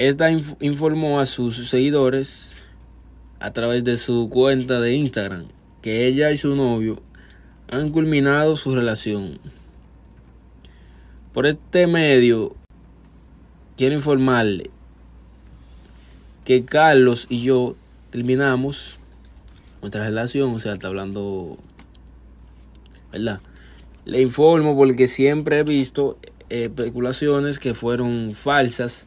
Esta inf- informó a sus seguidores a través de su cuenta de Instagram que ella y su novio han culminado su relación. Por este medio, quiero informarle que Carlos y yo terminamos nuestra relación, o sea, está hablando, ¿verdad? Le informo porque siempre he visto eh, especulaciones que fueron falsas,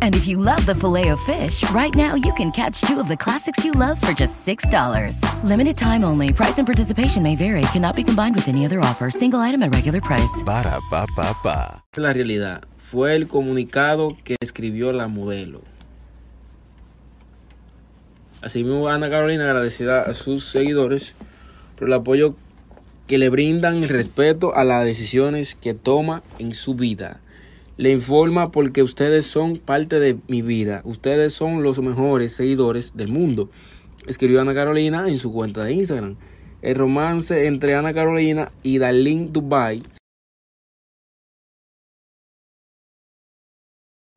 And if you love the filet of fish, right now you can catch two of the classics you love for just $6. Limited time only. Price and participation may vary. Cannot be combined with any other offer. Single item at regular price. Ba da ba ba ba. la realidad. Fue el comunicado que escribió la modelo. Asimismo, Ana Carolina agradecida a sus seguidores por el apoyo que le brindan y respeto a las decisiones que toma en su vida. Le informa porque ustedes son parte de mi vida. Ustedes son los mejores seguidores del mundo. Escribió Ana Carolina en su cuenta de Instagram. El romance entre Ana Carolina y Darlene Dubai